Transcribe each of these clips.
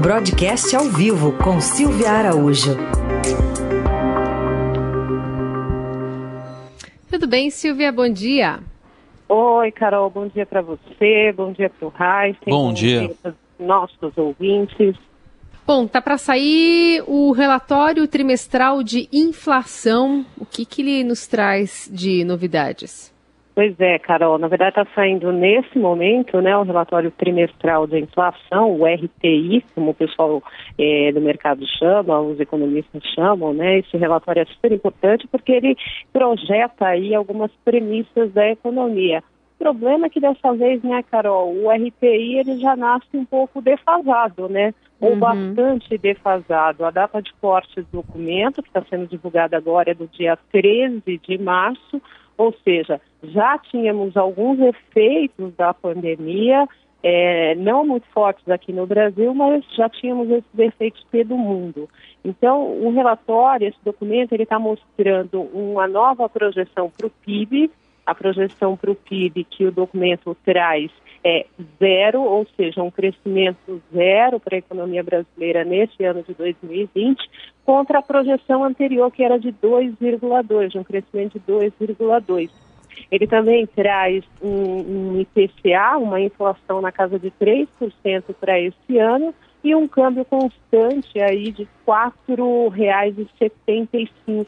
Broadcast ao vivo com Silvia Araújo. Tudo bem, Silvia? Bom dia. Oi, Carol. Bom dia para você. Bom dia para o Raíssa. Bom, bom dia. dia nossos ouvintes. Bom, tá para sair o relatório trimestral de inflação. O que, que ele nos traz de novidades? Pois é, Carol. Na verdade, está saindo nesse momento né, o relatório trimestral de inflação, o RTI, como o pessoal é, do mercado chama, os economistas chamam. Né, esse relatório é super importante porque ele projeta aí algumas premissas da economia. O problema é que dessa vez, né, Carol, o RTI ele já nasce um pouco defasado, né? Ou uhum. bastante defasado. A data de corte do documento, que está sendo divulgada agora, é do dia 13 de março, ou seja, já tínhamos alguns efeitos da pandemia, é, não muito fortes aqui no Brasil, mas já tínhamos esses efeitos pelo mundo. Então, o relatório, esse documento, ele está mostrando uma nova projeção para o PIB, a projeção para o PIB que o documento traz é zero, ou seja, um crescimento zero para a economia brasileira neste ano de 2020, contra a projeção anterior, que era de 2,2, um crescimento de 2,2. Ele também traz um, um IPCA, uma inflação na casa de 3% para esse ano, e um câmbio constante aí de R$ 4,75.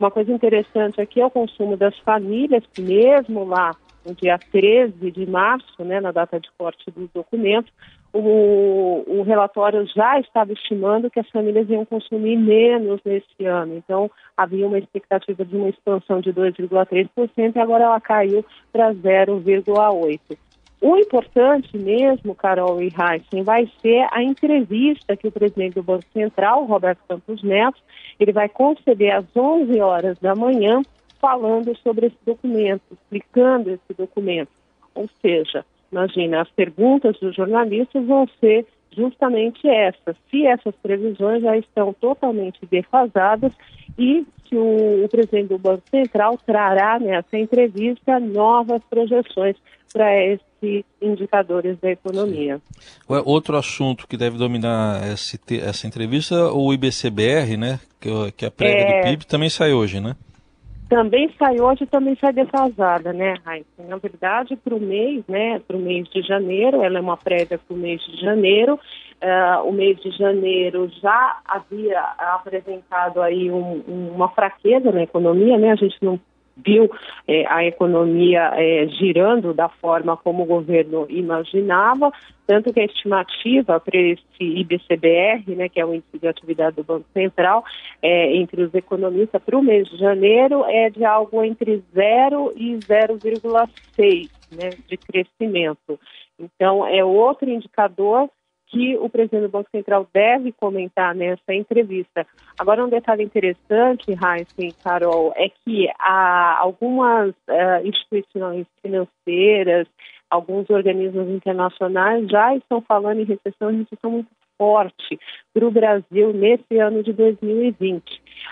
Uma coisa interessante aqui é o consumo das famílias, que mesmo lá no dia 13 de março, né, na data de corte do documento, o, o relatório já estava estimando que as famílias iam consumir menos nesse ano. Então, havia uma expectativa de uma expansão de 2,3% e agora ela caiu para 0,8%. O importante mesmo, Carol e Heisen, vai ser a entrevista que o presidente do Banco Central, Roberto Campos Neto, ele vai conceder às 11 horas da manhã, falando sobre esse documento, explicando esse documento. Ou seja, imagina, as perguntas dos jornalistas vão ser justamente essas, se essas previsões já estão totalmente defasadas e se o, o presidente do Banco Central trará nessa entrevista novas projeções para esses indicadores da economia. Sim. Outro assunto que deve dominar esse, essa entrevista, o IBCBR, né, que, que é a prévia é... do PIB, também sai hoje, né? Também sai hoje, também sai defasada, né, Raíssa? Na verdade, para o mês, né, para o mês de janeiro, ela é uma prévia para o mês de janeiro. Uh, o mês de janeiro já havia apresentado aí um, uma fraqueza na economia, né? A gente não viu é, a economia é, girando da forma como o governo imaginava, tanto que a estimativa para esse IBCBR, né, que é o índice de atividade do Banco Central, é, entre os economistas para o mês de janeiro é de algo entre 0 e 0,6 né, de crescimento. Então, é outro indicador que o presidente do Banco Central deve comentar nessa entrevista. Agora, um detalhe interessante, Heisen Carol, é que há algumas uh, instituições financeiras, alguns organismos internacionais já estão falando em recessão, em recessão muito forte para o Brasil nesse ano de 2020.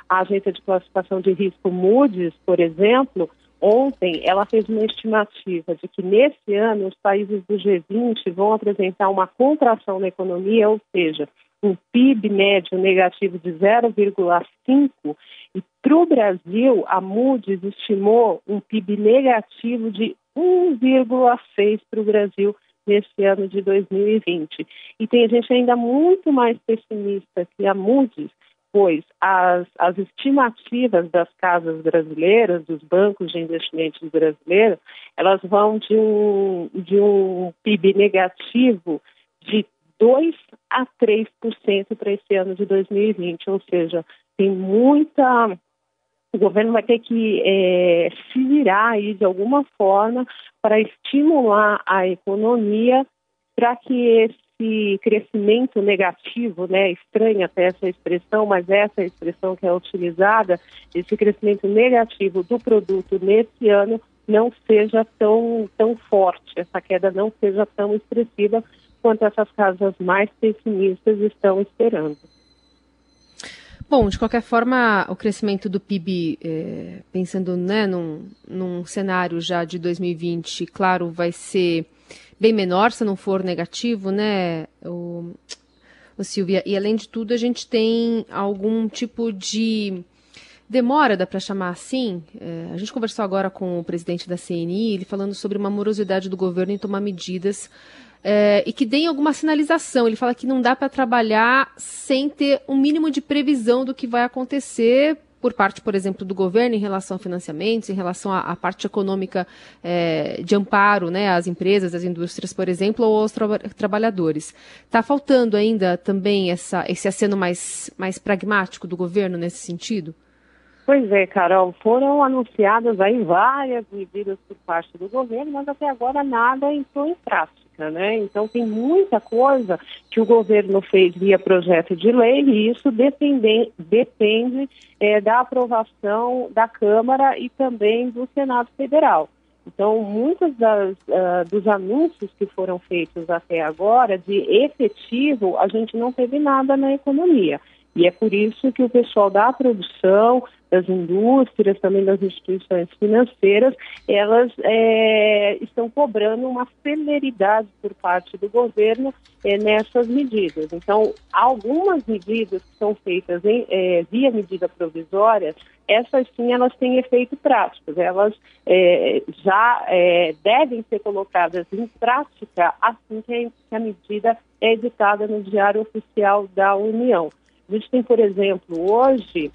A agência de classificação de risco Moody's, por exemplo, Ontem, ela fez uma estimativa de que nesse ano os países do G20 vão apresentar uma contração na economia, ou seja, um PIB médio negativo de 0,5 e para o Brasil, a Moody's estimou um PIB negativo de 1,6 para o Brasil nesse ano de 2020. E tem gente ainda muito mais pessimista que a Moody's, pois as, as estimativas das casas brasileiras, dos bancos de investimentos brasileiros, elas vão de um, de um PIB negativo de 2 a 3% para esse ano de 2020, ou seja, tem muita. O governo vai ter que é, se virar aí de alguma forma para estimular a economia para que esse esse crescimento negativo, né, estranha até essa expressão, mas essa expressão que é utilizada, esse crescimento negativo do produto nesse ano não seja tão, tão forte, essa queda não seja tão expressiva quanto essas casas mais pessimistas estão esperando. Bom, de qualquer forma, o crescimento do PIB, é, pensando né, num, num cenário já de 2020, claro, vai ser bem menor se não for negativo, né, o, o Silvia? E além de tudo, a gente tem algum tipo de demora, dá para chamar assim. É, a gente conversou agora com o presidente da CNI, ele falando sobre uma morosidade do governo em tomar medidas é, e que deem alguma sinalização. Ele fala que não dá para trabalhar sem ter um mínimo de previsão do que vai acontecer por parte, por exemplo, do governo em relação a financiamentos, em relação à, à parte econômica é, de amparo né, às empresas, às indústrias, por exemplo, ou aos tra trabalhadores. Está faltando ainda também essa, esse aceno mais, mais pragmático do governo nesse sentido? Pois é, Carol, foram anunciadas aí várias medidas por parte do governo, mas até agora nada entrou em prática, né? Então tem muita coisa que o governo fez via projeto de lei e isso depende, depende é, da aprovação da Câmara e também do Senado Federal. Então, muitos das, uh, dos anúncios que foram feitos até agora, de efetivo, a gente não teve nada na economia. E é por isso que o pessoal da produção, das indústrias, também das instituições financeiras, elas é, estão cobrando uma celeridade por parte do governo é, nessas medidas. Então, algumas medidas que são feitas em, é, via medida provisória, essas sim elas têm efeito prático, elas é, já é, devem ser colocadas em prática assim que a medida é editada no Diário Oficial da União. A gente tem, por exemplo, hoje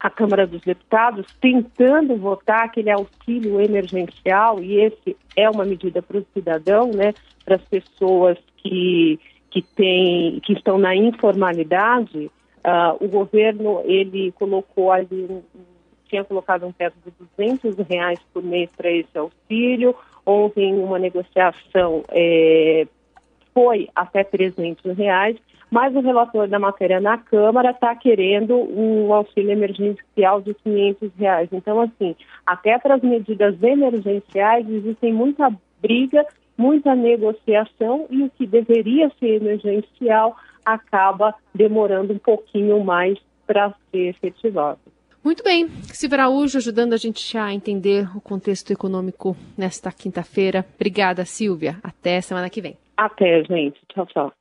a Câmara dos Deputados tentando votar aquele auxílio emergencial, e esse é uma medida para o cidadão, né, para as pessoas que, que, tem, que estão na informalidade. Uh, o governo, ele colocou ali, um, tinha colocado um teto de 200 reais por mês para esse auxílio. Ontem, uma negociação é, foi até 300 reais mas o relator da matéria na Câmara está querendo um auxílio emergencial de 500 reais. Então, assim, até para as medidas emergenciais existem muita briga, muita negociação e o que deveria ser emergencial acaba demorando um pouquinho mais para ser efetivado. Muito bem, Silvia Araújo ajudando a gente a entender o contexto econômico nesta quinta-feira. Obrigada, Silvia. Até semana que vem. Até, gente. Tchau, tchau.